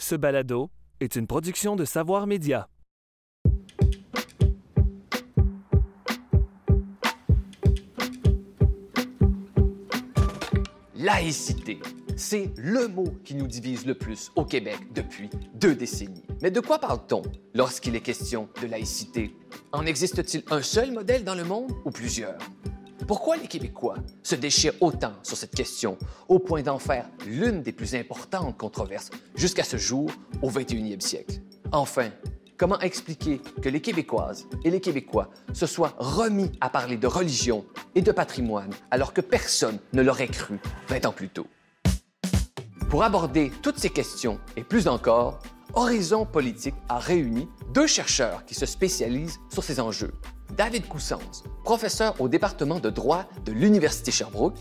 Ce balado est une production de Savoir Média. Laïcité, c'est le mot qui nous divise le plus au Québec depuis deux décennies. Mais de quoi parle-t-on lorsqu'il est question de laïcité? En existe-t-il un seul modèle dans le monde ou plusieurs? Pourquoi les Québécois se déchirent autant sur cette question, au point d'en faire l'une des plus importantes controverses jusqu'à ce jour au 21e siècle? Enfin, comment expliquer que les Québécoises et les Québécois se soient remis à parler de religion et de patrimoine alors que personne ne l'aurait cru 20 ans plus tôt? Pour aborder toutes ces questions et plus encore, Horizon Politique a réuni deux chercheurs qui se spécialisent sur ces enjeux. David Coussens, professeur au département de droit de l'Université Sherbrooke,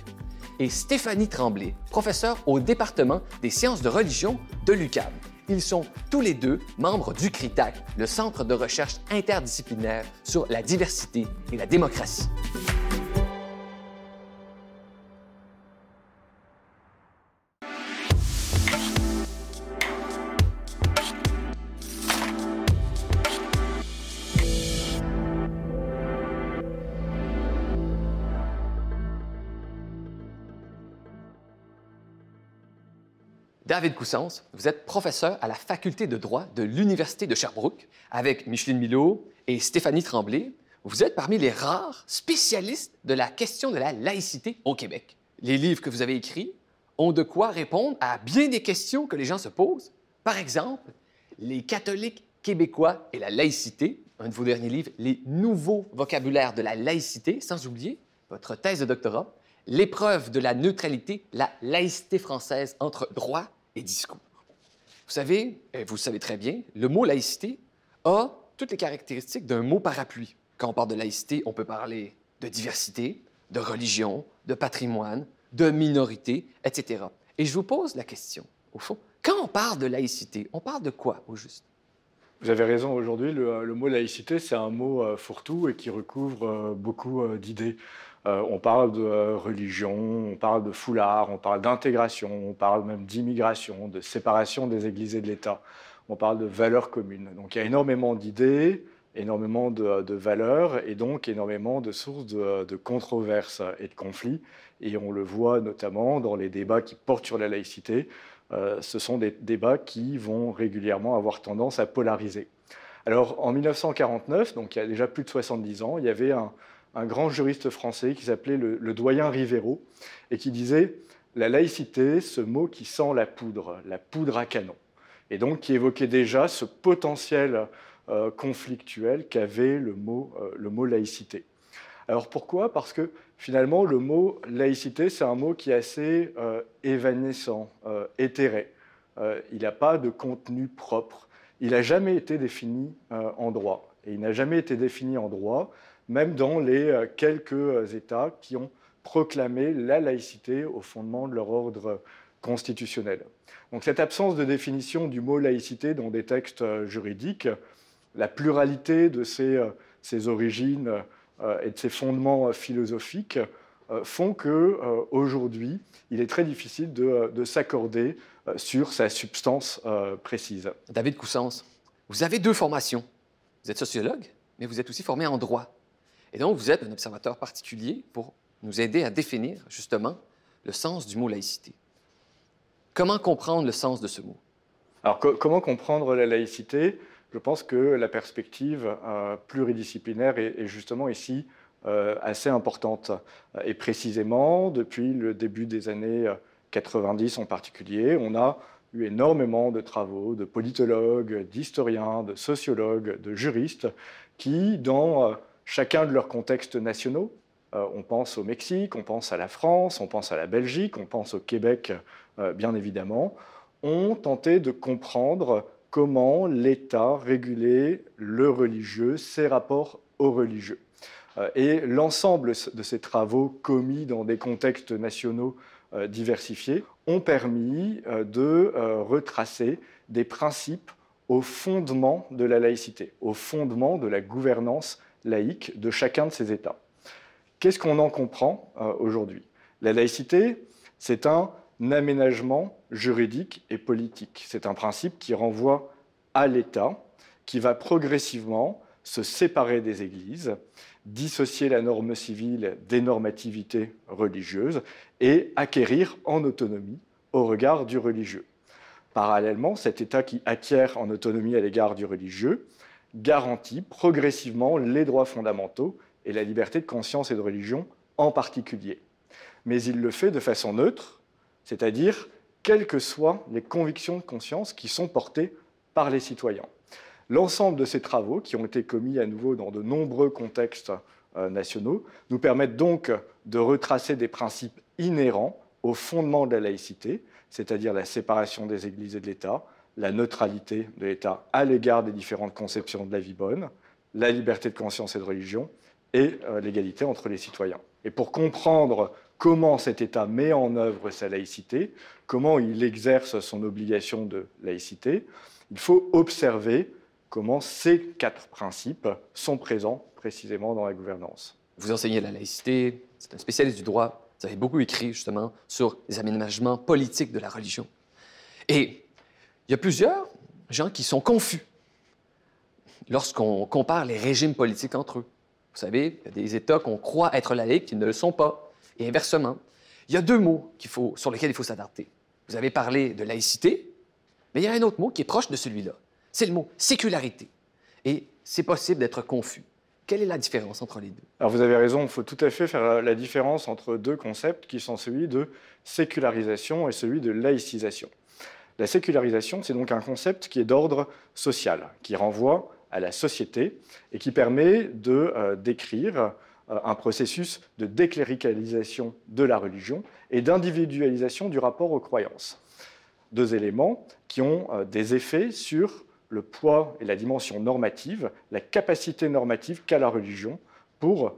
et Stéphanie Tremblay, professeur au département des sciences de religion de l'UQAM. Ils sont tous les deux membres du CRITAC, le Centre de recherche interdisciplinaire sur la diversité et la démocratie. David Coussens, vous êtes professeur à la faculté de droit de l'Université de Sherbrooke avec Micheline Milot et Stéphanie Tremblay. Vous êtes parmi les rares spécialistes de la question de la laïcité au Québec. Les livres que vous avez écrits ont de quoi répondre à bien des questions que les gens se posent. Par exemple, les catholiques québécois et la laïcité, un de vos derniers livres, Les nouveaux vocabulaires de la laïcité, sans oublier votre thèse de doctorat, L'épreuve de la neutralité, la laïcité française entre droit discours. Vous savez, et vous le savez très bien, le mot laïcité a toutes les caractéristiques d'un mot parapluie. Quand on parle de laïcité, on peut parler de diversité, de religion, de patrimoine, de minorité, etc. Et je vous pose la question, au fond, quand on parle de laïcité, on parle de quoi au juste? Vous avez raison, aujourd'hui, le, mot laïcité, c'est un mot euh, fourre-tout et qui recouvre euh, beaucoup euh, d'idées. Euh, on parle de euh, religion, on parle de foulard, on parle d'intégration, on parle même d'immigration, de séparation des églises et de l'État. On parle de valeurs communes. Donc il y a énormément d'idées, énormément de, valeurs et donc énormément de sources de, controverses et de conflits. Et on le voit notamment dans les débats qui portent sur la laïcité. Euh, ce sont des débats qui vont régulièrement avoir tendance à polariser. Alors en 1949, donc il y a déjà plus de 70 ans, il y avait un, un grand juriste français qui s'appelait le, doyen Rivero et qui disait la laïcité, ce mot qui sent la poudre, la poudre à canon. Et donc qui évoquait déjà ce potentiel euh, conflictuel qu'avait le mot, euh, le mot laïcité. Alors pourquoi? Parce que finalement, le mot laïcité, c'est un mot qui est assez euh, évanescent, éthéré. il n'a pas de contenu propre. Il n'a jamais été défini en droit. Et il n'a jamais été défini en droit même dans les euh, quelques euh, États qui ont proclamé la laïcité au fondement de leur ordre constitutionnel. Donc cette absence de définition du mot laïcité dans des textes euh, juridiques, la pluralité de ses, origines et de ses fondements philosophiques font que aujourd'hui, il est très difficile de, de s'accorder sur sa substance précise. David Coussens, vous avez deux formations. Vous êtes sociologue, mais vous êtes aussi formé en droit. Et donc, vous êtes un observateur particulier pour nous aider à définir justement le sens du mot laïcité. Comment comprendre le sens de ce mot? Alors, comment comprendre la laïcité? Je pense que la perspective euh, pluridisciplinaire est, justement ici euh, assez importante. Et précisément, depuis le début des années 90 en particulier, on a eu énormément de travaux de politologues, d'historiens, de sociologues, de juristes qui, dans euh, chacun de leurs contextes nationaux. Euh, on pense au Mexique, on pense à la France, on pense à la Belgique, on pense au Québec, euh, bien évidemment, ont tenté de comprendre comment l'État régulait le religieux, ses rapports aux religieux. Euh, et l'ensemble de ces travaux commis dans des contextes nationaux diversifiés ont permis de retracer des principes au fondement de la laïcité, au fondement de la gouvernance laïque de chacun de ces États. Qu'est-ce qu'on en comprend euh, aujourd'hui? La laïcité, c'est un aménagement juridique et politique. C'est un principe qui renvoie à l'État, qui va progressivement se séparer des églises, dissocier la norme civile des normativités religieuses et acquérir en autonomie au regard du religieux. Parallèlement, cet État qui acquiert en autonomie à l'égard du religieux garantit progressivement les droits fondamentaux et la liberté de conscience et de religion en particulier. Mais il le fait de façon neutre, c'est-à-dire quelles que soient les convictions de conscience qui sont portées par les citoyens. L'ensemble de ces travaux, qui ont été commis à nouveau dans de nombreux contextes euh, nationaux, nous permettent donc de retracer des principes inhérents au fondement de la laïcité, c'est-à-dire la séparation des églises et de l'État, la neutralité de l'État à l'égard des différentes conceptions de la vie bonne, la liberté de conscience et de religion, et euh, l'égalité entre les citoyens. Et pour comprendre comment cet État met en œuvre sa laïcité, comment il exerce son obligation de laïcité, il faut observer comment ces quatre principes sont présents précisément dans la gouvernance. Vous enseignez la laïcité, c'est un spécialiste du droit. Vous avez beaucoup écrit justement sur les aménagements politiques de la religion. Et il y a plusieurs gens qui sont confus lorsqu'on compare les régimes politiques entre eux. Vous savez, il y a des États qu'on croit être laïcs qui ne le sont pas. Et inversement, il y a deux mots sur lesquels il faut s'adapter. Vous avez parlé de laïcité, mais il y a un autre mot qui est proche de celui-là. C'est le mot sécularité. Et c'est possible d'être confus. Quelle est la différence entre les deux? Alors vous avez raison, il faut tout à fait faire la différence entre deux concepts qui sont celui de sécularisation et celui de laïcisation. La sécularisation, c'est donc un concept qui est d'ordre social, qui renvoie à la société et qui permet de euh, décrire euh, un processus de décléricalisation de la religion et d'individualisation du rapport aux croyances. Deux éléments qui ont euh, des effets sur le poids et la dimension normative, la capacité normative qu'a la religion pour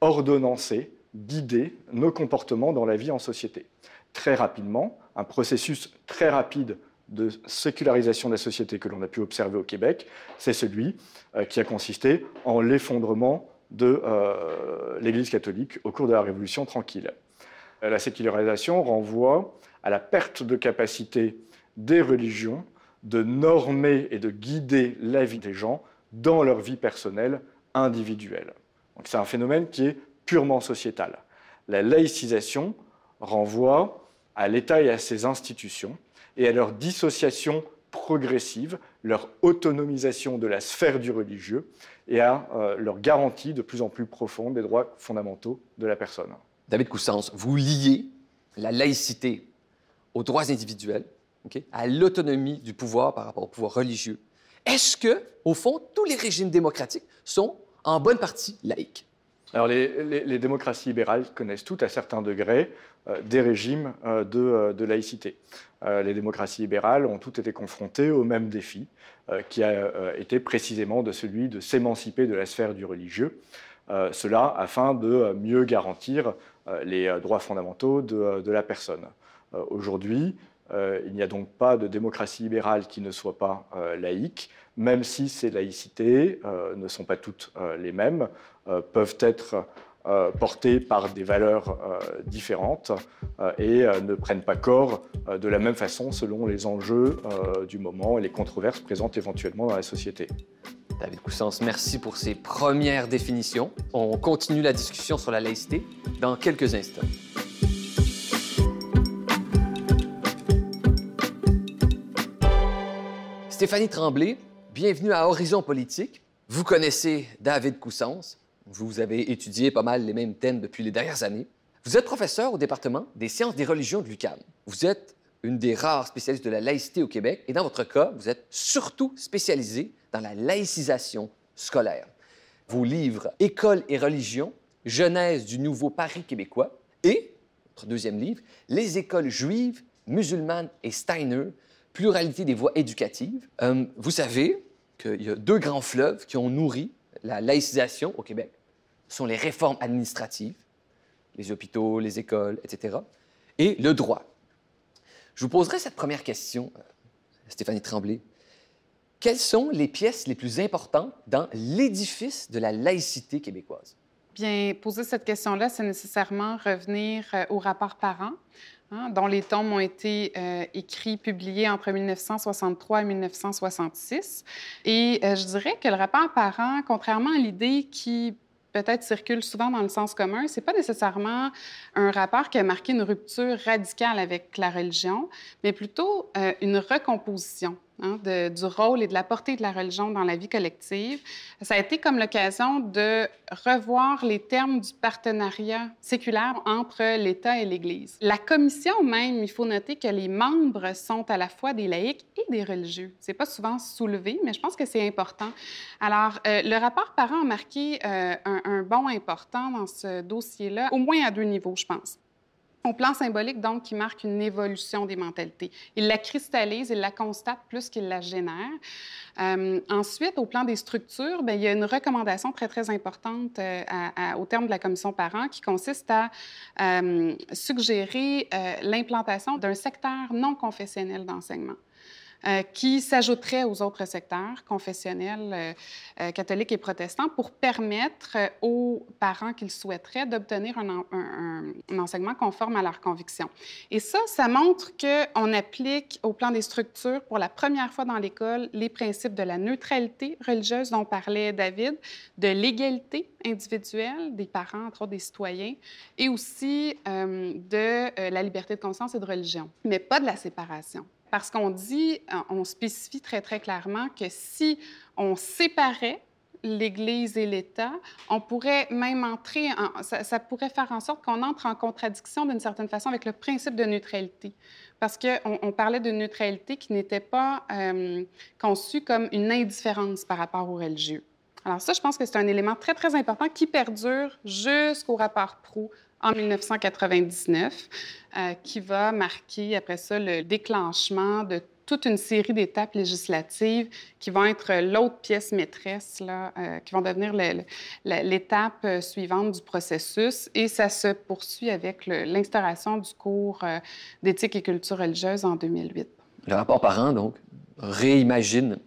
ordonnancer, guider nos comportements dans la vie en société. Très rapidement, un processus très rapide de sécularisation de la société que l'on a pu observer au Québec, c'est celui euh, qui a consisté en l'effondrement de euh, l'Église catholique au cours de la Révolution tranquille. La sécularisation renvoie à la perte de capacité des religions de normer et de guider la vie des gens dans leur vie personnelle individuelle. C'est un phénomène qui est purement sociétal. La laïcisation renvoie à l'État et à ses institutions et à leur dissociation progressive, leur autonomisation de la sphère du religieux et à euh, leur garantie de plus en plus profonde des droits fondamentaux de la personne. David Coussens, vous liez la laïcité aux droits individuels, à l'autonomie du pouvoir par rapport au pouvoir religieux. Est-ce que, au fond, tous les régimes démocratiques sont en bonne partie laïques? Alors, les, démocraties libérales connaissent toutes, à certains degrés, euh, des régimes euh, de, de, laïcité. les démocraties libérales ont toutes été confrontées au même défi, euh, qui a euh, été précisément de celui de s'émanciper de la sphère du religieux, euh, cela afin de mieux garantir les droits fondamentaux de, la personne. Aujourd'hui, il n'y a donc pas de démocratie libérale qui ne soit pas laïque, même si ces laïcités ne sont pas toutes les mêmes, peuvent être euh, portés par des valeurs euh, différentes euh, et ne prennent pas corps de la même façon selon les enjeux du moment et les controverses présentes éventuellement dans la société. David Coussens, merci pour ces premières définitions. On continue la discussion sur la laïcité dans quelques instants. Stéphanie Tremblay, bienvenue à Horizon Politique. Vous connaissez David Coussens. Vous avez étudié pas mal les mêmes thèmes depuis les dernières années. Vous êtes professeur au département des sciences des religions de l'UQAM. Vous êtes une des rares spécialistes de la laïcité au Québec et dans votre cas, vous êtes surtout spécialisé dans la laïcisation scolaire. Vos livres École et religion, Genèse du nouveau Paris québécois et votre deuxième livre, Les écoles juives, musulmanes et Steiner, pluralité des voies éducatives. Euh, vous savez qu'il y a deux grands fleuves qui ont nourri la laïcisation au Québec sont les réformes administratives, les hôpitaux, les écoles, etc., et le droit. Je vous poserai cette première question, euh, Stéphanie Tremblay. Quelles sont les pièces les plus importantes dans l'édifice de la laïcité québécoise? Bien, poser cette question-là, c'est nécessairement revenir euh, au rapport parent. Hein, dont les tomes ont été euh, écrits, publiés entre 1963 et 1966. Et euh, je dirais que le rapport parent, contrairement à l'idée qui peut-être circule souvent dans le sens commun, c'est pas nécessairement un rapport qui a marqué une rupture radicale avec la religion, mais plutôt euh, une recomposition Hein, du rôle et de la portée de la religion dans la vie collective. Ça a été comme l'occasion de revoir les termes du partenariat séculaire entre l'État et l'Église. La commission même, il faut noter que les membres sont à la fois des laïcs et des religieux. C'est pas souvent soulevé, mais je pense que c'est important. Alors, euh, le rapport parent a marqué euh, un, un bond important dans ce dossier-là, au moins à deux niveaux, je pense. Au plan symbolique, donc, qui marque une évolution des mentalités. Il la cristallise, il la constate plus qu'il la génère. Euh, ensuite, au plan des structures, bien, il y a une recommandation très, très importante euh, au terme de la commission parents qui consiste à euh, suggérer l'implantation d'un secteur non confessionnel d'enseignement. Euh, qui s'ajouterait aux autres secteurs confessionnels euh, euh, catholiques et protestants pour permettre aux parents qu'ils souhaiteraient d'obtenir un, un, enseignement conforme à leurs convictions. Et ça, ça montre qu'on applique au plan des structures pour la première fois dans l'école les principes de la neutralité religieuse dont parlait David, de l'égalité individuelle des parents, entre autres des citoyens, et aussi de la liberté de conscience et de religion, mais pas de la séparation. Parce qu'on dit, euh, on spécifie très, très clairement que si on séparait l'Église et l'État, on pourrait même entrer, ça, pourrait faire en sorte qu'on entre en contradiction d'une certaine façon avec le principe de neutralité. Parce qu'on on parlait de neutralité qui n'était pas euh, conçue comme une indifférence par rapport aux religieux. Alors ça, je pense que c'est un élément très, très important qui perdure jusqu'au rapport Proux en 1999, euh, qui va marquer après ça le déclenchement de toute une série d'étapes législatives qui vont être l'autre pièce maîtresse, là, euh, qui vont devenir l'étape euh, suivante du processus. Et ça se poursuit avec l'instauration du cours d'éthique et culture religieuse en 2008. Le rapport parent, donc, réimagine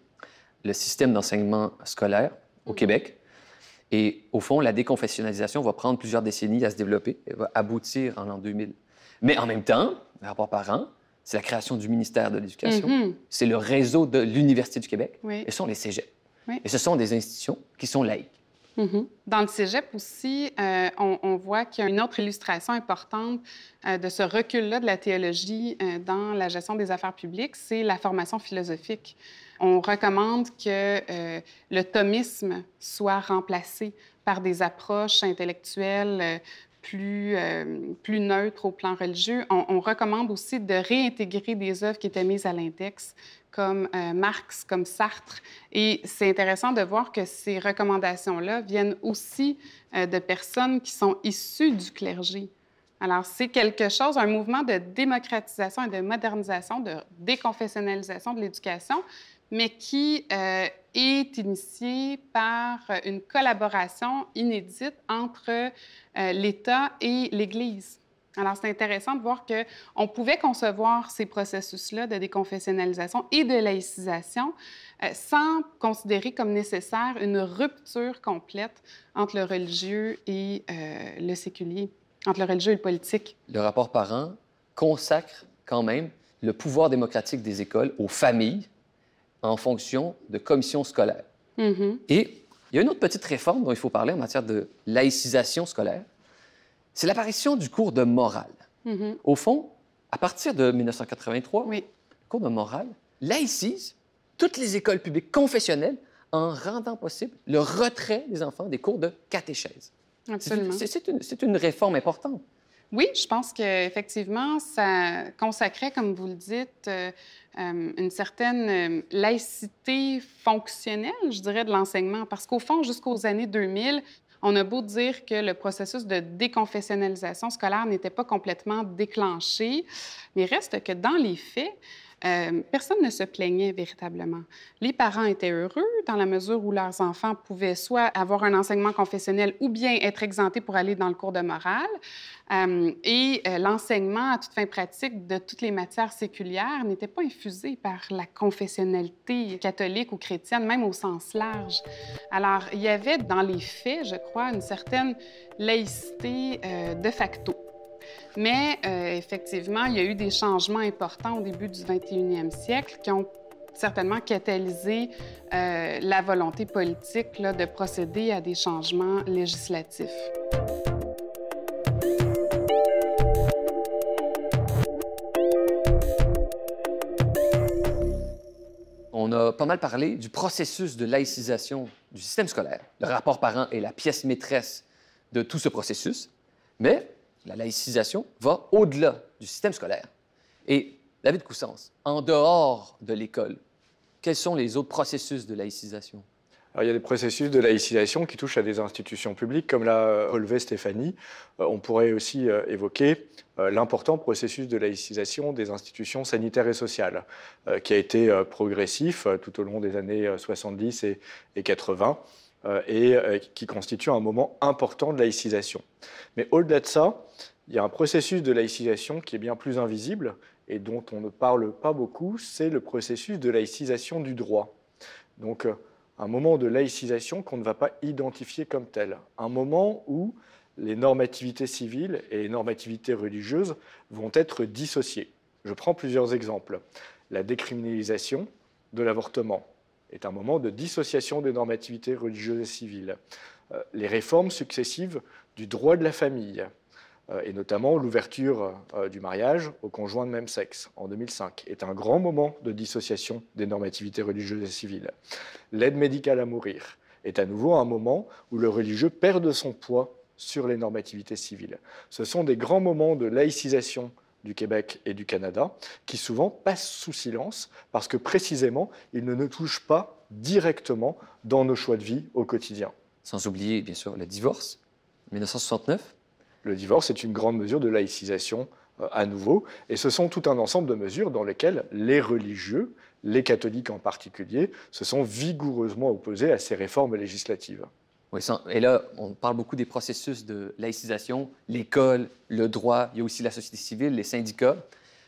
le système d'enseignement scolaire au Québec et au fond, la déconfessionnalisation va prendre plusieurs décennies à se développer et va aboutir en l'an 2000. Mais en même temps, le rapport parent, c'est la création du ministère de l'Éducation, mm-hmm. c'est le réseau de l'Université du Québec, et ce sont les cégeps. Et ce sont des institutions qui sont laïques. Mm-hmm. Dans le cégep aussi, euh, on, voit qu'il y a une autre illustration importante euh, de ce recul-là de la théologie euh, dans la gestion des affaires publiques, c'est la formation philosophique on recommande que le thomisme soit remplacé par des approches intellectuelles plus, euh, plus neutres au plan religieux. On, recommande aussi de réintégrer des œuvres qui étaient mises à l'index, comme Marx, comme Sartre. Et c'est intéressant de voir que ces recommandations-là viennent aussi de personnes qui sont issues du clergé. Alors, c'est quelque chose, un mouvement de démocratisation et de modernisation, de déconfessionnalisation de l'éducation, mais qui euh, est initié par une collaboration inédite entre euh, l'État et l'Église. Alors, c'est intéressant de voir qu'on pouvait concevoir ces processus-là de déconfessionnalisation et de laïcisation euh, sans considérer comme nécessaire une rupture complète entre le religieux et le séculier, entre le religieux et le politique. Le rapport parent consacre quand même le pouvoir démocratique des écoles aux familles en fonction de commissions scolaires. Mm-hmm. Et il y a une autre petite réforme dont il faut parler en matière de laïcisation scolaire. C'est l'apparition du cours de morale. Mm-hmm. Au fond, à partir de 1983, le cours de morale laïcise toutes les écoles publiques confessionnelles en rendant possible le retrait des enfants des cours de catéchèse. Absolument. C'est une, une, réforme importante. Oui, je pense qu'effectivement, ça consacrait, comme vous le dites, euh, euh, une certaine euh, laïcité fonctionnelle, je dirais, de l'enseignement. Parce qu'au fond, jusqu'aux années 2000, on a beau dire que le processus de déconfessionnalisation scolaire n'était pas complètement déclenché, mais reste que dans les faits, euh, personne ne se plaignait véritablement. Les parents étaient heureux dans la mesure où leurs enfants pouvaient soit avoir un enseignement confessionnel ou bien être exemptés pour aller dans le cours de morale. Euh, et euh, l'enseignement à toute fin pratique de toutes les matières séculières n'était pas infusé par la confessionnalité catholique ou chrétienne, même au sens large. Alors, il y avait dans les faits, je crois, une certaine laïcité de facto. Mais euh, effectivement, il y a eu des changements importants au début du 21e siècle qui ont certainement catalysé euh, la volonté politique de procéder à des changements législatifs. On a pas mal parlé du processus de laïcisation du système scolaire. Le rapport parent est la pièce maîtresse de tout ce processus, mais la laïcisation va au-delà du système scolaire. Et David Coussens, en dehors de l'école, quels sont les autres processus de laïcisation? il y a des processus de laïcisation qui touchent à des institutions publiques, comme l'a relevé Stéphanie. Euh, on pourrait aussi euh, évoquer euh, l'important processus de laïcisation des institutions sanitaires et sociales, qui a été progressif tout au long des années 70 et 80 et qui constitue un moment important de laïcisation. Mais au-delà de ça, il y a un processus de laïcisation qui est bien plus invisible et dont on ne parle pas beaucoup, c'est le processus de laïcisation du droit. Donc, un moment de laïcisation qu'on ne va pas identifier comme tel, un moment où les normativités civiles et les normativités religieuses vont être dissociées. Je prends plusieurs exemples. La décriminalisation de l'avortement est un moment de dissociation des normativités religieuses et civiles. Euh, les réformes successives du droit de la famille, euh, et notamment l'ouverture euh, du mariage aux conjoints de même sexe en 2005, est un grand moment de dissociation des normativités religieuses et civiles. L'aide médicale à mourir est à nouveau un moment où le religieux perd de son poids sur les normativités civiles. Ce sont des grands moments de laïcisation du Québec et du Canada qui souvent passent sous silence parce que précisément ils ne nous touchent pas directement dans nos choix de vie au quotidien. Sans oublier bien sûr le divorce, 1969, le divorce est une grande mesure de laïcisation euh, à nouveau, et ce sont tout un ensemble de mesures dans lesquelles les religieux, les catholiques en particulier, se sont vigoureusement opposés à ces réformes législatives. Et là, on parle beaucoup des processus de laïcisation, l'école, le droit, il y a aussi la société civile, les syndicats,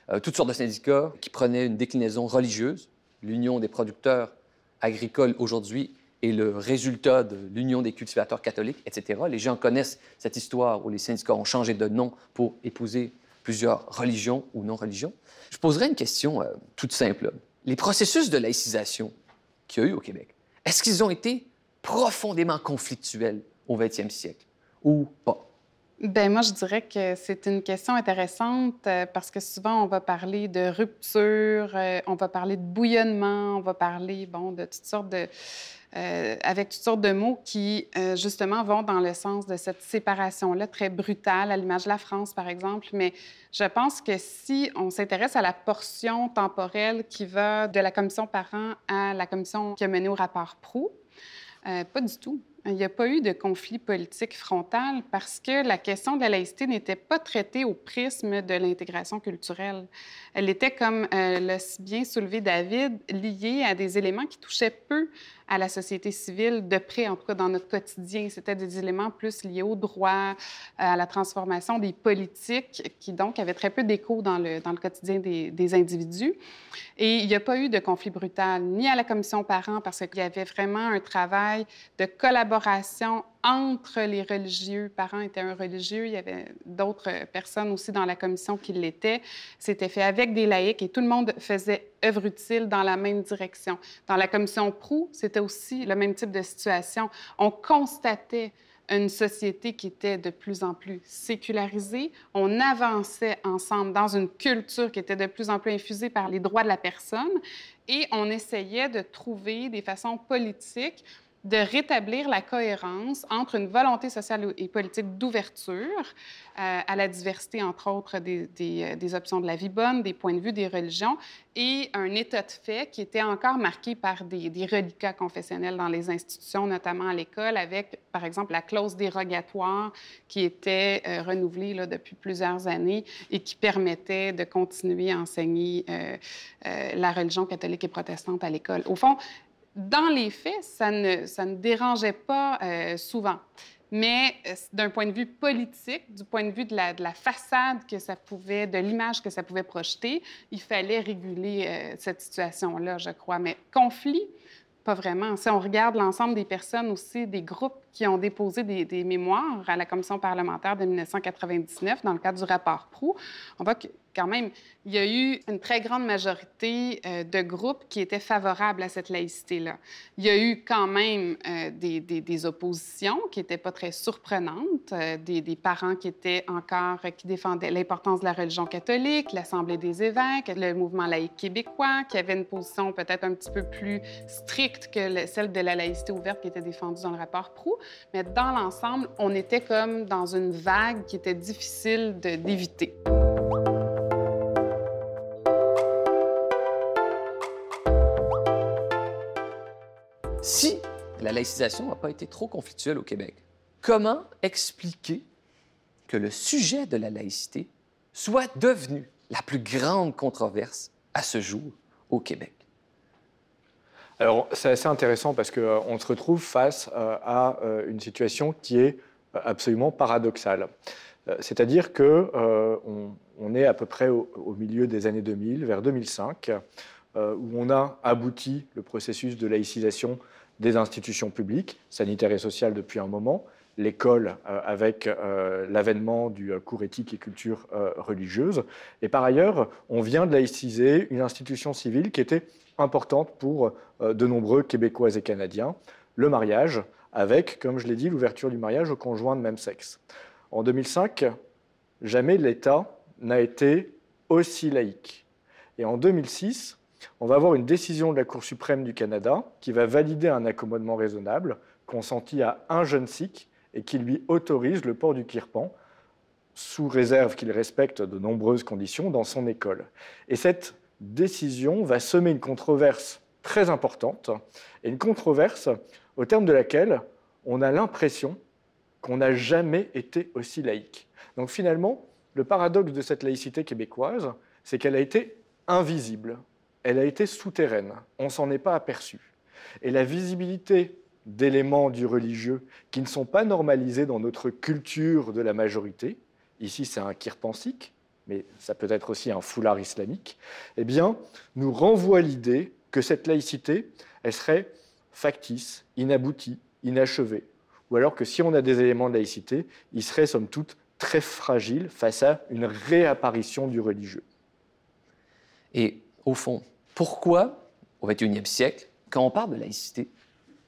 euh, toutes sortes de syndicats qui prenaient une déclinaison religieuse. L'Union des producteurs agricoles aujourd'hui et le résultat de l'Union des cultivateurs catholiques, etc. Les gens connaissent cette histoire où les syndicats ont changé de nom pour épouser plusieurs religions ou non-religions. Je poserai une question euh, toute simple. Les processus de laïcisation qu'il y a eu au Québec, est-ce qu'ils ont été profondément conflictuels au 20e siècle ou pas? Ben moi, je dirais que c'est une question intéressante euh, parce que souvent, on va parler de rupture, euh, on va parler de bouillonnement, on va parler, bon, de toutes sortes de, euh, avec toutes sortes de mots qui, justement, vont dans le sens de cette séparation-là très brutale, à l'image de la France, par exemple. Mais je pense que si on s'intéresse à la portion temporelle qui va de la commission parent à la commission qui a mené au rapport Prou, euh, pas du tout. Il n'y a pas eu de conflit politique frontal parce que la question de la laïcité n'était pas traitée au prisme de l'intégration culturelle. Elle était, comme l'a bien soulevé David, liée à des éléments qui touchaient peu à la société civile de près, en tout cas dans notre quotidien. C'était des éléments plus liés au droit, à la transformation des politiques, qui donc avaient très peu d'écho dans le, dans le quotidien des, des individus. Et il n'y a pas eu de conflit brutal, ni à la commission parents, parce qu'il y avait vraiment un travail de collaboration entre les religieux. Parents étaient un religieux, il y avait d'autres personnes aussi dans la commission qui l'étaient. C'était fait avec des laïcs et tout le monde faisait œuvre utile dans la même direction. Dans la commission Prou, c'était aussi le même type de situation. On constatait une société qui était de plus en plus sécularisée. On avançait ensemble dans une culture qui était de plus en plus infusée par les droits de la personne et on essayait de trouver des façons politiques de rétablir la cohérence entre une volonté sociale et politique d'ouverture euh, à la diversité, entre autres, des, euh, des, options de la vie bonne, des points de vue des religions, et un état de fait qui était encore marqué par des, des reliquats confessionnels dans les institutions, notamment à l'école, avec, par exemple, la clause dérogatoire qui était euh, renouvelée depuis plusieurs années et qui permettait de continuer à enseigner la religion catholique et protestante à l'école. Au fond, dans les faits, ça ne, dérangeait pas euh, souvent. Mais euh, d'un point de vue politique, du point de vue de la, de la, façade que ça pouvait, de l'image que ça pouvait projeter, il fallait réguler euh, cette situation-là, je crois. Mais conflit, pas vraiment. Si on regarde l'ensemble des personnes aussi, des groupes qui ont déposé des, des, mémoires à la commission parlementaire de 1999 dans le cadre du rapport Prou, on voit que quand même, il y a eu une très grande majorité euh, de groupes qui étaient favorables à cette laïcité-là. Il y a eu quand même euh, des, oppositions qui n'étaient pas très surprenantes, euh, des, des, parents qui étaient encore, qui défendaient l'importance de la religion catholique, l'Assemblée des évêques, le mouvement laïque québécois, qui avait une position peut-être un petit peu plus stricte que celle de la laïcité ouverte qui était défendue dans le rapport Prou. Mais dans l'ensemble, on était comme dans une vague qui était difficile d'éviter. Si la laïcisation n'a pas été trop conflictuelle au Québec, comment expliquer que le sujet de la laïcité soit devenu la plus grande controverse à ce jour au Québec? Alors, c'est assez intéressant parce qu'on euh, se retrouve face euh, à euh, une situation qui est absolument paradoxale. C'est-à-dire qu'on on est à peu près au, milieu des années 2000, vers 2005, où on a abouti le processus de laïcisation des institutions publiques, sanitaires et sociales depuis un moment, l'école euh, avec euh, l'avènement du euh, cours éthique et culture religieuse. Et par ailleurs, on vient de laïciser une institution civile qui était importante pour de nombreux Québécois et Canadiens, le mariage, avec, comme je l'ai dit, l'ouverture du mariage aux conjoints de même sexe. En 2005, jamais l'État n'a été aussi laïque. Et en 2006, on va avoir une décision de la Cour suprême du Canada qui va valider un accommodement raisonnable consenti à un jeune sikh et qui lui autorise le port du kirpan sous réserve qu'il respecte de nombreuses conditions dans son école. Et cette décision va semer une controverse très importante, et une controverse au terme de laquelle on a l'impression qu'on n'a jamais été aussi laïque. Donc finalement, le paradoxe de cette laïcité québécoise, c'est qu'elle a été invisible elle a été souterraine. On s'en est pas aperçu. Et la visibilité d'éléments du religieux qui ne sont pas normalisés dans notre culture de la majorité, ici c'est un kirpansik, mais ça peut être aussi un foulard islamique, eh bien, nous renvoie l'idée que cette laïcité, elle serait factice, inaboutie, inachevée. Ou alors que si on a des éléments de laïcité, ils seraient somme toute très fragiles face à une réapparition du religieux. Et au fond, pourquoi, au 21e siècle, quand on parle de laïcité,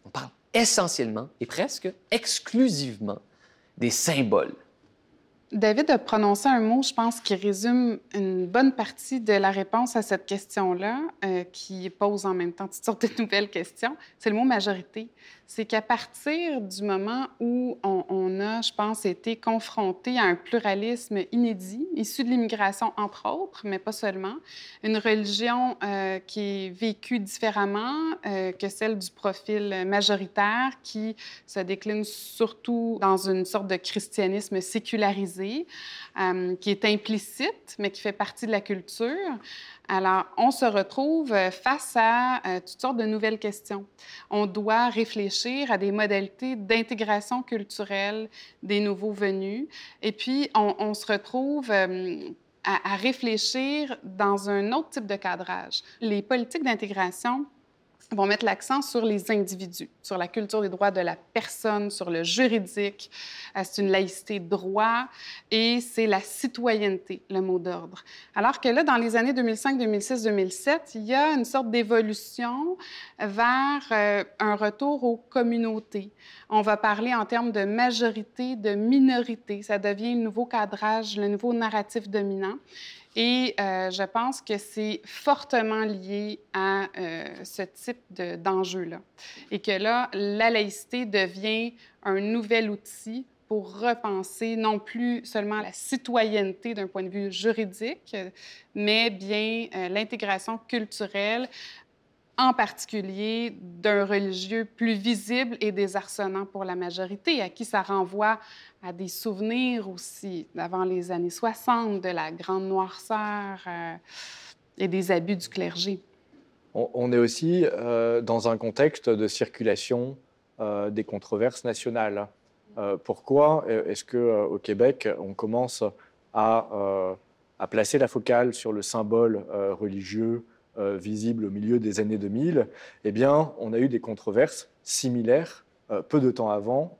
on parle essentiellement et presque exclusivement des symboles David a prononcé un mot, je pense, qui résume une bonne partie de la réponse à cette question-là, euh, qui pose en même temps toutes sortes de nouvelles questions. C'est le mot majorité. C'est qu'à partir du moment où on, a, je pense, été confronté à un pluralisme inédit, issu de l'immigration, entre autres, mais pas seulement, une religion euh, qui est vécue différemment euh, que celle du profil majoritaire, qui se décline surtout dans une sorte de christianisme sécularisé euh, qui est implicite, mais qui fait partie de la culture. Alors, on se retrouve face à euh, toutes sortes de nouvelles questions. On doit réfléchir à des modalités d'intégration culturelle des nouveaux venus. Et puis, on, se retrouve... Euh, à réfléchir dans un autre type de cadrage. Les politiques d'intégration vont mettre l'accent sur les individus, sur la culture des droits de la personne, sur le juridique. Euh, c'est une laïcité droit et c'est la citoyenneté, le mot d'ordre. Alors que là, dans les années 2005, 2006, 2007, il y a une sorte d'évolution vers euh, un retour aux communautés. On va parler en termes de majorité, de minorité. Ça devient le nouveau cadrage, le nouveau narratif dominant. Et euh, je pense que c'est fortement lié à euh, ce type d'enjeu-là. Et que là, la laïcité devient un nouvel outil pour repenser non plus seulement la citoyenneté d'un point de vue juridique, mais bien euh, l'intégration culturelle, en particulier d'un religieux plus visible et désarçonnant pour la majorité, à qui ça renvoie à des souvenirs aussi d'avant les années 60, de la grande noirceur euh, et des abus du clergé. On, est aussi euh, dans un contexte de circulation euh, des controverses nationales. pourquoi est-ce qu'au Québec, on commence à, placer la focale sur le symbole religieux visible au milieu des années 2000 Eh bien, on a eu des controverses similaires peu de temps avant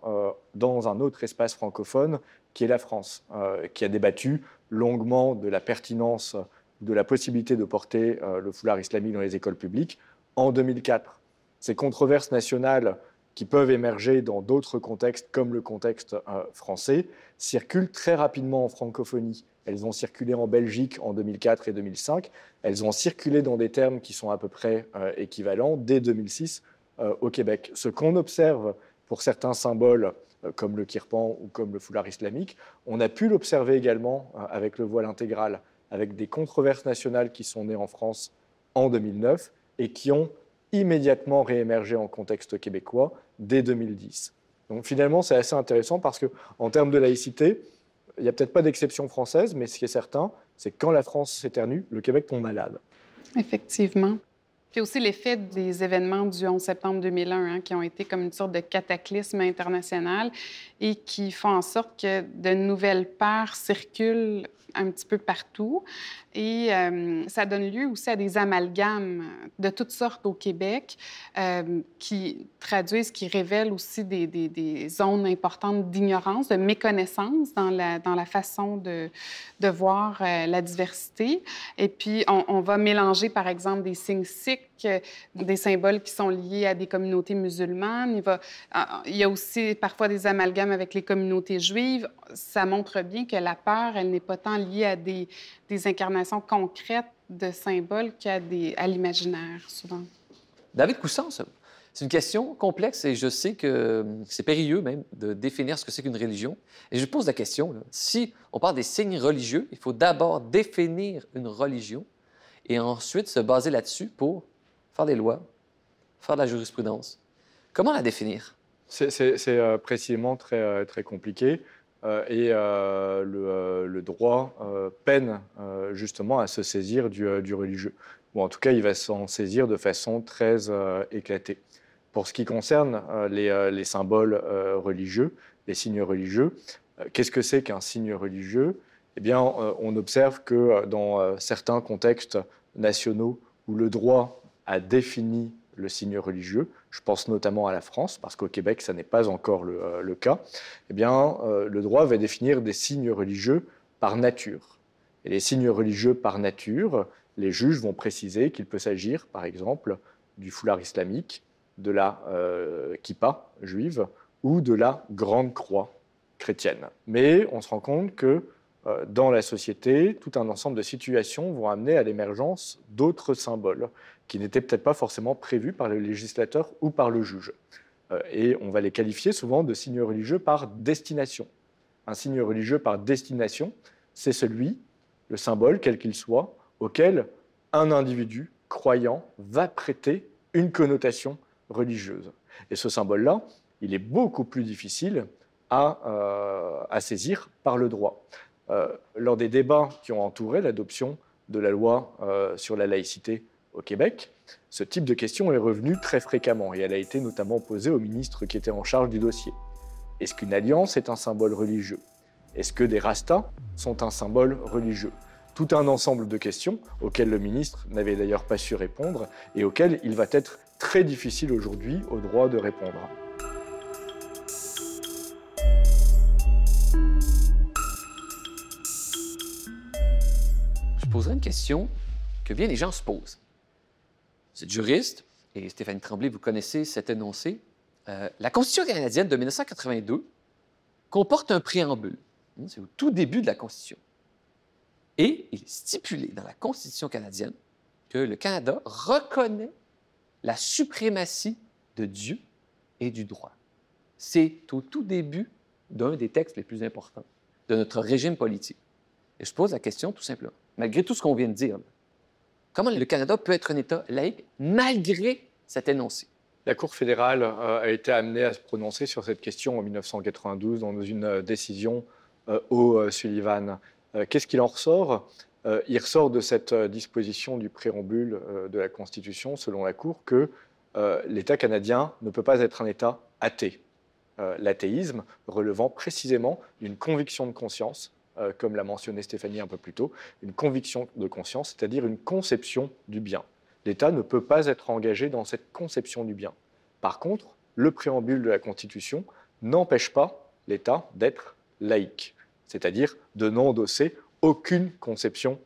dans un autre espace francophone qui est la France, qui a débattu longuement de la pertinence de la possibilité de porter le foulard islamique dans les écoles publiques en 2004. Ces controverses nationales qui peuvent émerger dans d'autres contextes comme le contexte français circulent très rapidement en francophonie. Elles ont circulé en Belgique en 2004 et 2005. Elles ont circulé dans des termes qui sont à peu près euh, équivalents dès 2006 euh, au Québec. Ce qu'on observe pour certains symboles euh, comme le kirpan ou comme le foulard islamique, on a pu l'observer également avec le voile intégral, avec des controverses nationales qui sont nées en France en 2009 et qui ont immédiatement réémergé en contexte québécois dès 2010. Donc finalement, c'est assez intéressant parce que en termes de laïcité, il n'y a peut-être pas d'exception française, mais ce qui est certain, c'est que quand la France s'éternue, le Québec tombe malade. Effectivement. Puis aussi l'effet des événements du 11 septembre 2001, hein, qui ont été comme une sorte de cataclysme international et qui font en sorte que de nouvelles peurs circulent un petit peu partout. Et euh, ça donne lieu aussi à des amalgames de toutes sortes au Québec euh, qui traduisent, qui révèlent aussi des, des, zones importantes d'ignorance, de méconnaissance dans la, dans la façon de, de voir euh, la diversité. Et puis, on, va mélanger, par exemple, des signes sikhs, des symboles qui sont liés à des communautés musulmanes. Il, va, il y a aussi parfois des amalgames avec les communautés juives. Ça montre bien que la peur, elle n'est pas tant liée à des, des incarnations concrètes de symboles qu'à à l'imaginaire, souvent. David Coussin, c'est une question complexe et je sais que c'est périlleux même de définir ce que c'est qu'une religion. Et je pose la question, si on parle des signes religieux, il faut d'abord définir une religion et ensuite se baser là-dessus pour faire des lois, faire de la jurisprudence. Comment la définir? C'est euh, précisément très, euh, très compliqué. Euh, et euh, euh, le, droit peine justement à se saisir du, religieux. Ou en tout cas, il va s'en saisir de façon très éclatée. Pour ce qui concerne les, symboles religieux, les signes religieux, qu'est-ce que c'est qu'un signe religieux? Eh bien, on observe que dans certains contextes nationaux où le droit a défini le signe religieux, je pense notamment à la France, parce qu'au Québec, ça n'est pas encore le, euh, cas, eh bien, euh, le droit va définir des signes religieux par nature. Et les signes religieux par nature, les juges vont préciser qu'il peut s'agir, par exemple, du foulard islamique, de la euh, kippa juive ou de la grande croix chrétienne. Mais on se rend compte que dans la société, tout un ensemble de situations vont amener à l'émergence d'autres symboles qui n'étaient peut-être pas forcément prévus par le législateur ou par le juge. Euh, et on va les qualifier souvent de signes religieux par destination. Un signe religieux par destination, c'est celui, le symbole, quel qu'il soit, auquel un individu croyant va prêter une connotation religieuse. Et ce symbole-là, il est beaucoup plus difficile à, euh, saisir par le droit. Euh, lors des débats qui ont entouré l'adoption de la loi sur la laïcité au Québec, ce type de question est revenu très fréquemment et elle a été notamment posée au ministre qui était en charge du dossier. Est-ce qu'une alliance est un symbole religieux? Est-ce que des rastas sont un symbole religieux? Tout un ensemble de questions auxquelles le ministre n'avait d'ailleurs pas su répondre et auxquelles il va être très difficile aujourd'hui au droit de répondre. poserai une question que bien les gens se posent. Êtes juriste, et Stéphanie Tremblay, vous connaissez cet énoncé. Euh, la Constitution canadienne de 1982 comporte un préambule. Hmm, c'est au tout début de la Constitution. Et il est stipulé dans la Constitution canadienne que le Canada reconnaît la suprématie de Dieu et du droit. C'est au tout début d'un des textes les plus importants de notre régime politique. Et je pose la question tout simplement malgré tout ce qu'on vient de dire. Comment le Canada peut être un État laïque malgré cet énoncé? La Cour fédérale euh, a été amenée à se prononcer sur cette question en 1992 dans une euh, décision euh, au Sullivan. Qu'est-ce qu'il en ressort? Il ressort de cette disposition du préambule de la Constitution, selon la Cour, que l'État canadien ne peut pas être un État athée. L'athéisme relevant précisément d'une conviction de conscience euh, comme l'a mentionné Stéphanie un peu plus tôt, une conviction de conscience, c'est-à-dire une conception du bien. L'État ne peut pas être engagé dans cette conception du bien. Par contre, le préambule de la Constitution n'empêche pas l'État d'être laïque, c'est-à-dire de n'endosser aucune conception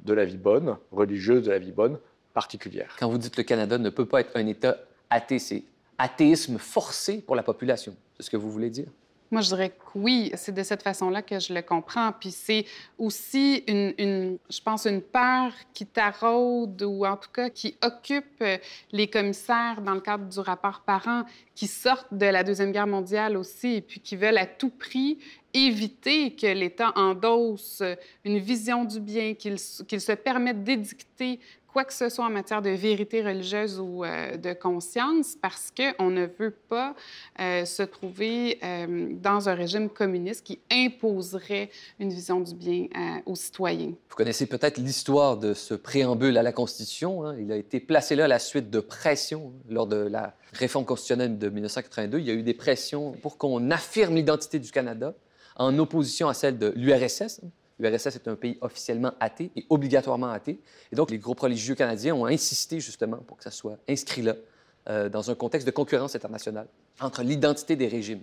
de la vie bonne, religieuse de la vie bonne particulière. Quand vous dites que le Canada ne peut pas être un État athée, c'est athéisme forcé pour la population. C'est ce que vous voulez dire? Moi, je dirais que oui, c'est de cette façon-là que je le comprends. Puis c'est aussi, une, je pense, une peur qui taraude ou en tout cas qui occupe euh, les commissaires dans le cadre du rapport parent qui sortent de la Deuxième Guerre mondiale aussi et puis qui veulent à tout prix éviter que l'État endosse une vision du bien, qu'il se permette d'édicter quoi que ce soit en matière de vérité religieuse ou euh, de conscience, parce qu'on ne veut pas euh, se trouver euh, dans un régime communiste qui imposerait une vision du bien aux citoyens. Vous connaissez peut-être l'histoire de ce préambule à la Constitution. Hein. Il a été placé là à la suite de pressions lors de la réforme constitutionnelle de 1982. Il y a eu des pressions pour qu'on affirme l'identité du Canada en opposition à celle de l'URSS. L'URSS est un pays officiellement athée et obligatoirement athée. Et donc, les groupes religieux canadiens ont insisté justement pour que ça soit inscrit là, euh, dans un contexte de concurrence internationale entre l'identité des régimes.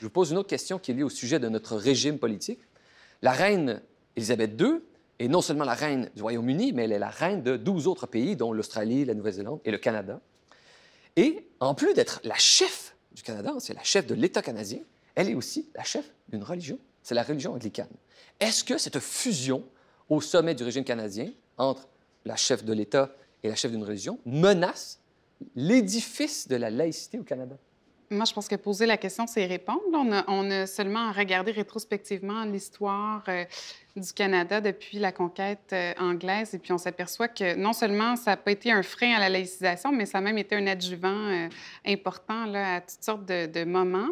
Je vous pose une autre question qui est liée au sujet de notre régime politique. La reine Élisabeth II est non seulement la reine du Royaume-Uni, mais elle est la reine de 12 autres pays, dont l'Australie, la Nouvelle-Zélande et le Canada. Et en plus d'être la chef du Canada, c'est la chef de l'État canadien, elle est aussi la chef d'une religion. C'est la religion anglicane. Est-ce que cette fusion au sommet du régime canadien entre la chef de l'État et la chef d'une religion menace l'édifice de la laïcité au Canada? Moi, je pense que poser la question, c'est répondre. On a, seulement regardé rétrospectivement l'histoire euh, du Canada depuis la conquête euh, anglaise. Et puis, on s'aperçoit que non seulement ça n'a pas été un frein à la laïcisation, mais ça a même été un adjuvant euh, important à toutes sortes de, moments,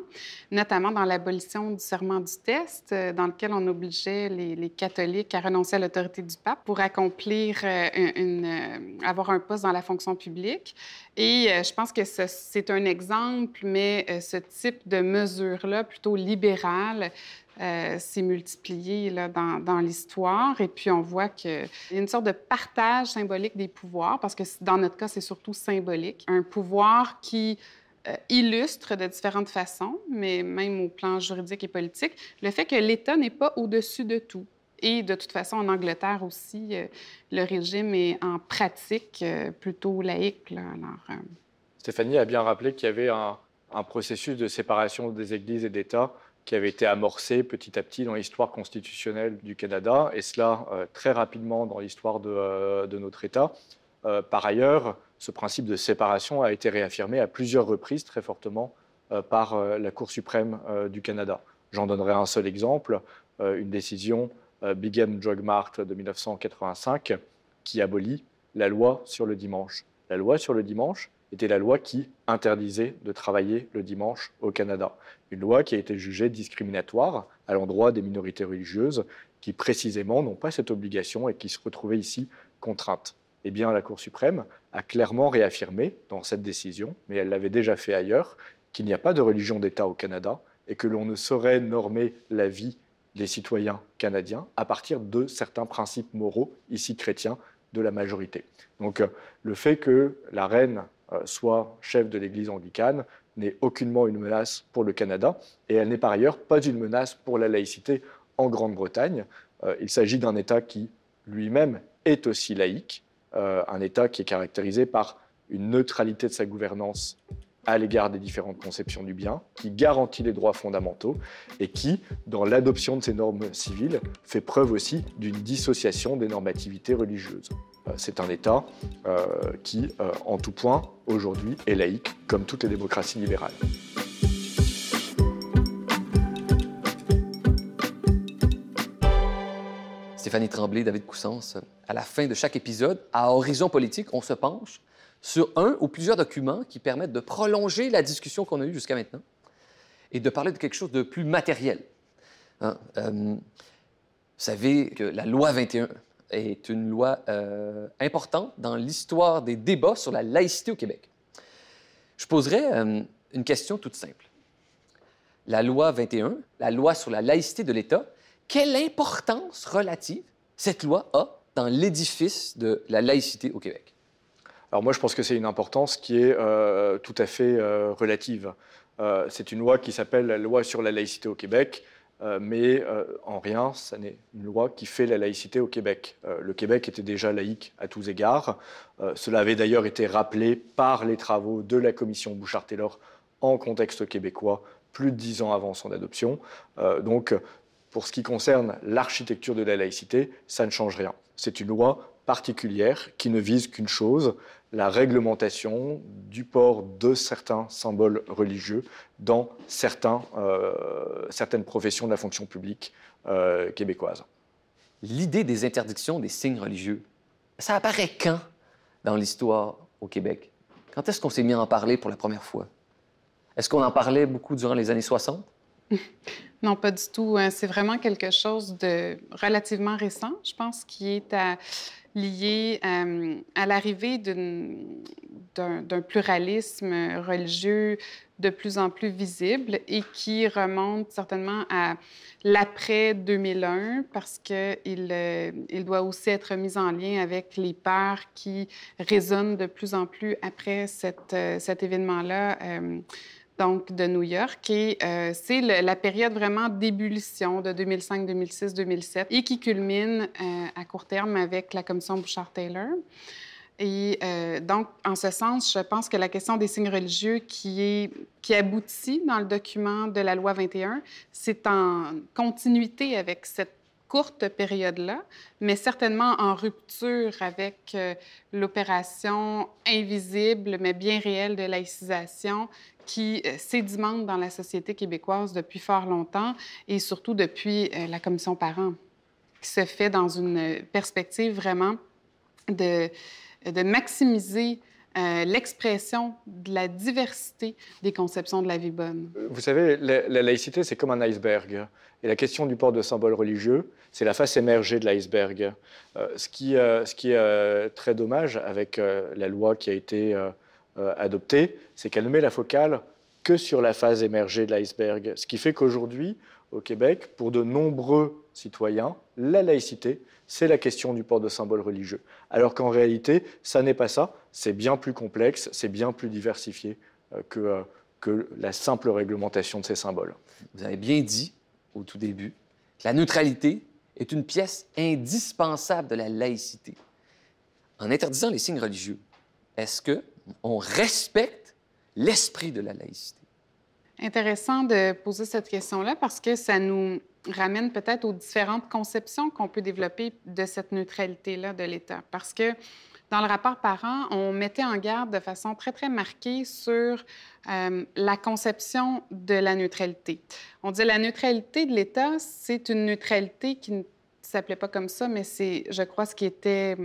notamment dans l'abolition du serment du test, euh, dans lequel on obligeait les, les, catholiques à renoncer à l'autorité du pape pour accomplir une, avoir un poste dans la fonction publique. Et je pense que c'est un exemple, mais ce type de mesure-là, plutôt libérale, euh, s'est multiplié là, dans, dans l'histoire. Et puis, on voit qu'il y a une sorte de partage symbolique des pouvoirs, parce que dans notre cas, c'est surtout symbolique. Un pouvoir qui euh, illustre de différentes façons, mais même au plan juridique et politique, le fait que l'État n'est pas au-dessus de tout. Et de toute façon, en Angleterre aussi, euh, le régime est en pratique plutôt laïque. Là, alors, Stéphanie a bien rappelé qu'il y avait un, un processus de séparation des églises et d'État qui avait été amorcé petit à petit dans l'histoire constitutionnelle du Canada, et cela euh, très rapidement dans l'histoire de, euh, notre État. Euh, par ailleurs, ce principe de séparation a été réaffirmé à plusieurs reprises très fortement par la Cour suprême du Canada. J'en donnerai un seul exemple, une décision Big Drug Mart de 1985 qui abolit la loi sur le dimanche. La loi sur le dimanche était la loi qui interdisait de travailler le dimanche au Canada. Une loi qui a été jugée discriminatoire à l'endroit des minorités religieuses qui précisément n'ont pas cette obligation et qui se retrouvaient ici contraintes. Eh bien, la Cour suprême a clairement réaffirmé dans cette décision, mais elle l'avait déjà fait ailleurs, qu'il n'y a pas de religion d'État au Canada et que l'on ne saurait normer la vie des citoyens canadiens à partir de certains principes moraux, ici chrétiens, de la majorité. Donc euh, le fait que la reine soit chef de l'Église anglicane, n'est aucunement une menace pour le Canada et elle n'est par ailleurs pas une menace pour la laïcité en Grande-Bretagne. Euh, il s'agit d'un État qui lui-même est aussi laïque, euh, un État qui est caractérisé par une neutralité de sa gouvernance à l'égard des différentes conceptions du bien, qui garantit les droits fondamentaux et qui, dans l'adoption de ces normes civiles, fait preuve aussi d'une dissociation des normativités religieuses. Euh, c'est un État euh, qui, euh, en tout point, aujourd'hui, est laïque, comme toutes les démocraties libérales. Stéphanie Tremblay, David Coussens, à la fin de chaque épisode, à Horizon Politique, on se penche sur un ou plusieurs documents qui permettent de prolonger la discussion qu'on a eue jusqu'à maintenant et de parler de quelque chose de plus matériel. Hein, vous savez que la loi 21 est une loi euh, importante dans l'histoire des débats sur la laïcité au Québec. Je poserai euh, une question toute simple. La loi 21, la loi sur la laïcité de l'État, quelle importance relative cette loi a dans l'édifice de la laïcité au Québec? Alors moi, je pense que c'est une importance qui est euh, tout à fait relative. c'est une loi qui s'appelle la loi sur la laïcité au Québec, mais en rien, ce n'est une loi qui fait la laïcité au Québec. le Québec était déjà laïque à tous égards. cela avait d'ailleurs été rappelé par les travaux de la commission Bouchard-Taylor en contexte québécois plus de dix ans avant son adoption. donc, pour ce qui concerne l'architecture de la laïcité, ça ne change rien. C'est une loi particulière qui ne vise qu'une chose, la réglementation du port de certains symboles religieux dans certains, euh, certaines professions de la fonction publique euh, québécoise. L'idée des interdictions des signes religieux, ça apparaît quand dans l'histoire au Québec? Quand est-ce qu'on s'est mis à en parler pour la première fois? Est-ce qu'on en parlait beaucoup durant les années 60? Non, pas du tout. Hein. C'est vraiment quelque chose de relativement récent, je pense, qui est lié euh, à l'arrivée d'un pluralisme religieux de plus en plus visible et qui remonte certainement à l'après 2001 parce qu'il euh, il doit aussi être mis en lien avec les peurs qui résonnent de plus en plus après euh, cet événement-là donc de New York. Et euh, c'est la période vraiment d'ébullition de 2005, 2006, 2007 et qui culmine euh, à court terme avec la commission Bouchard-Taylor. Et euh, donc, en ce sens, je pense que la question des signes religieux qui, est, qui aboutit dans le document de la loi 21, c'est en continuité avec cette courte période-là, mais certainement en rupture avec l'opération invisible mais bien réelle de laïcisation qui euh, sédimente dans la société québécoise depuis fort longtemps et surtout depuis euh, la commission parents, qui se fait dans une perspective vraiment de, de maximiser euh, l'expression de la diversité des conceptions de la vie bonne. Vous savez, la, laïcité, c'est comme un iceberg. Et la question du port de symboles religieux, c'est la face émergée de l'iceberg. ce, qui, ce qui est très dommage avec la loi qui a été euh, adoptée, c'est qu'elle ne met la focale que sur la phase émergée de l'iceberg. Ce qui fait qu'aujourd'hui, au Québec, pour de nombreux citoyens, la laïcité, c'est la question du port de symboles religieux. Alors qu'en réalité, ça n'est pas ça, c'est bien plus complexe, c'est bien plus diversifié euh, euh, que la simple réglementation de ces symboles. Vous avez bien dit au tout début la neutralité est une pièce indispensable de la laïcité. En interdisant les signes religieux, est-ce que on respecte l'esprit de la laïcité? Intéressant de poser cette question-là parce que ça nous ramène peut-être aux différentes conceptions qu'on peut développer de cette neutralité-là de l'État. Parce que dans le rapport parent, on mettait en garde de façon très, très marquée sur euh, la conception de la neutralité. On dit la neutralité de l'État, c'est une neutralité qui ne s'appelait pas comme ça, mais c'est, je crois, ce qui était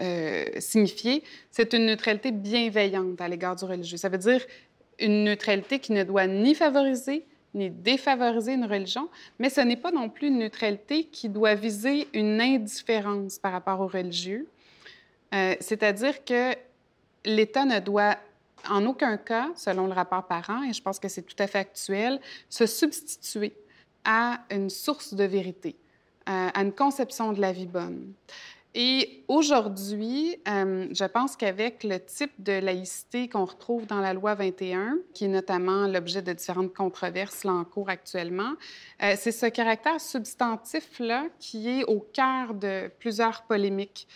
euh, signifier, c'est une neutralité bienveillante à l'égard du religieux. Ça veut dire une neutralité qui ne doit ni favoriser ni défavoriser une religion, mais ce n'est pas non plus une neutralité qui doit viser une indifférence par rapport aux religieux. Euh, c'est-à-dire que l'État ne doit en aucun cas, selon le rapport parent, et je pense que c'est tout à fait actuel, se substituer à une source de vérité, euh, à une conception de la vie bonne. Et aujourd'hui, euh, je pense qu'avec le type de laïcité qu'on retrouve dans la loi 21, qui est notamment l'objet de différentes controverses là, en cours actuellement, c'est ce caractère substantif-là qui est au cœur de plusieurs polémiques.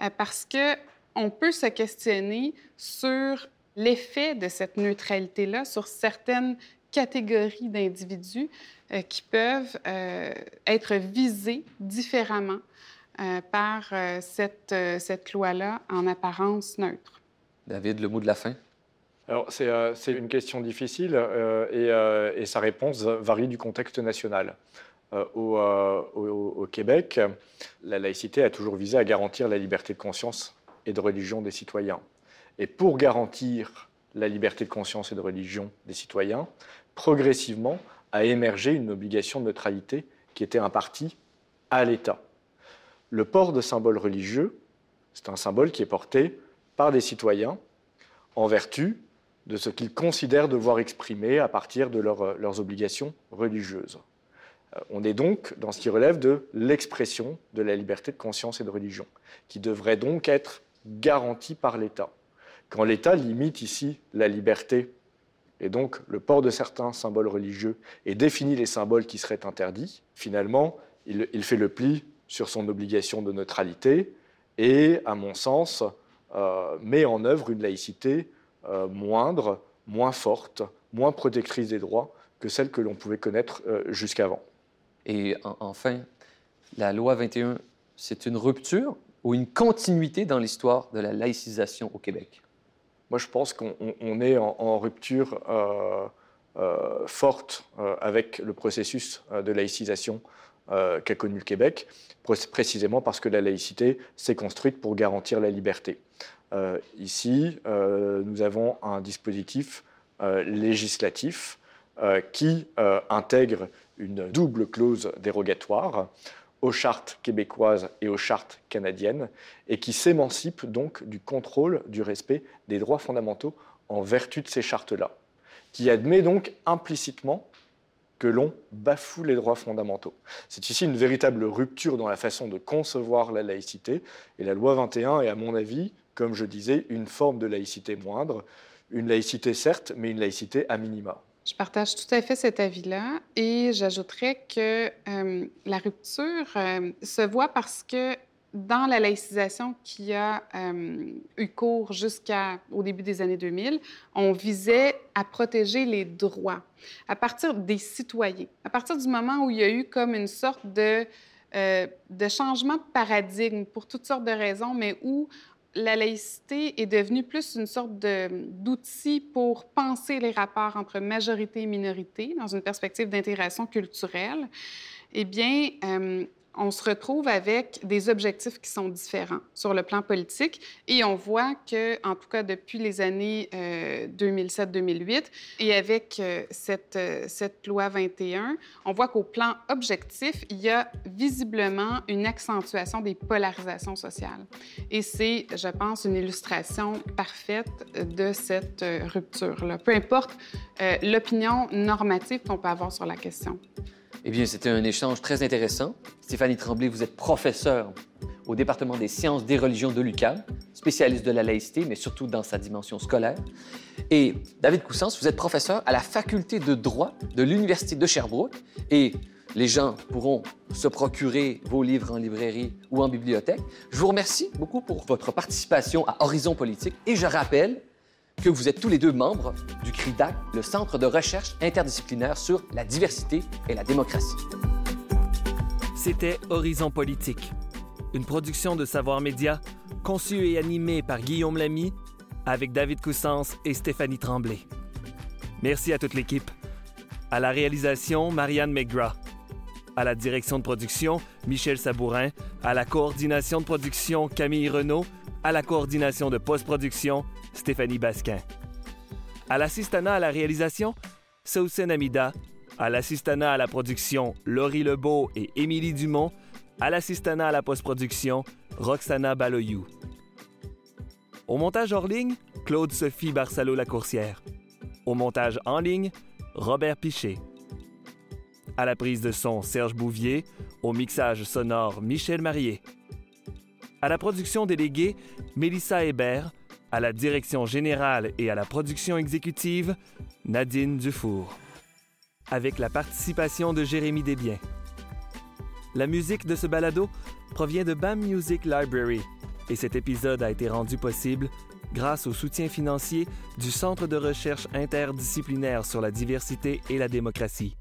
Euh, parce que on peut se questionner sur l'effet de cette neutralité-là sur certaines catégories d'individus qui peuvent être visés différemment euh, par euh, cette, euh, cette loi-là en apparence neutre. David, le mot de la fin? Alors, c'est une question difficile et, et, sa réponse varie du contexte national. Au, au, Québec, la laïcité a toujours visé à garantir la liberté de conscience et de religion des citoyens. Et pour garantir la liberté de conscience et de religion des citoyens, progressivement a émergé une obligation de neutralité qui était impartie à l'État. Le port de symboles religieux, c'est un symbole qui est porté par des citoyens en vertu de ce qu'ils considèrent devoir exprimer à partir de euh, leurs obligations religieuses. Euh, on est donc dans ce qui relève de l'expression de la liberté de conscience et de religion, qui devrait donc être garantie par l'État. Quand l'État limite ici la liberté et donc le port de certains symboles religieux et définit les symboles qui seraient interdits, finalement, il, fait le pli sur son obligation de neutralité et, à mon sens, euh, met en œuvre une laïcité euh, moindre, moins forte, moins protectrice des droits que celle que l'on pouvait connaître jusqu'avant. Et enfin, la loi 21, c'est une rupture ou une continuité dans l'histoire de la laïcisation au Québec? Moi, je pense qu'on est en, rupture euh, euh, forte avec le processus de laïcisation qu'a connu le Québec, précisément parce que la laïcité s'est construite pour garantir la liberté. ici, nous avons un dispositif législatif euh, qui euh, intègre une double clause dérogatoire aux chartes québécoises et aux chartes canadiennes, et qui s'émancipe donc du contrôle du respect des droits fondamentaux en vertu de ces chartes-là, qui admet donc implicitement que l'on bafoue les droits fondamentaux. C'est ici une véritable rupture dans la façon de concevoir la laïcité, et la loi 21 est, à mon avis, comme je disais, une forme de laïcité moindre, une laïcité certes, mais une laïcité à minima. Je partage tout à fait cet avis-là et j'ajouterais que euh, la rupture euh, se voit parce que dans la laïcisation qui a euh, eu cours jusqu'au début des années 2000, on visait à protéger les droits à partir des citoyens. À partir du moment où il y a eu comme une sorte de, de changement de paradigme pour toutes sortes de raisons, mais où la laïcité est devenue plus une sorte d'outil pour penser les rapports entre majorité et minorité dans une perspective d'intégration culturelle, eh bien, euh, on se retrouve avec des objectifs qui sont différents sur le plan politique et on voit que, en tout cas depuis les années 2007-2008 euh, et avec euh, cette, euh, cette loi 21, on voit qu'au plan objectif, il y a visiblement une accentuation des polarisations sociales. Et c'est, je pense, une illustration parfaite de cette rupture-là, peu importe l'opinion normative qu'on peut avoir sur la question. Eh bien, c'était un échange très intéressant. Stéphanie Tremblay, vous êtes professeure au département des sciences des religions de l'UQAM, spécialiste de la laïcité, mais surtout dans sa dimension scolaire. Et David Coussens, vous êtes professeur à la faculté de droit de l'Université de Sherbrooke. Et les gens pourront se procurer vos livres en librairie ou en bibliothèque. Je vous remercie beaucoup pour votre participation à Horizon Politique. Et je rappelle que vous êtes tous les deux membres du CRIDAC, le Centre de recherche interdisciplinaire sur la diversité et la démocratie. C'était Horizon Politique, une production de Savoir Média conçue et animée par Guillaume Lamy avec David Coussens et Stéphanie Tremblay. Merci à toute l'équipe. À la réalisation, Marianne McGrath. À la direction de production, Michel Sabourin. À la coordination de production, Camille Renault. À la coordination de post-production, Stéphanie Basquin. À l'assistanat à la réalisation, Sausen Amida. À l'assistanat à la production, Laurie Lebeau et Émilie Dumont. À l'assistanat à la post-production, Roxana Baloyou. Au montage hors ligne, Claude-Sophie Barcelo-Lacourcière. Au montage en ligne, Robert Piché. À la prise de son, Serge Bouvier. Au mixage sonore, Michel Marié. À la production déléguée, Mélissa Hébert. À la direction générale et à la production exécutive, Nadine Dufour. Avec la participation de Jérémy Desbiens. La musique de ce balado provient de BAM Music Library et cet épisode a été rendu possible grâce au soutien financier du Centre de recherche interdisciplinaire sur la diversité et la démocratie.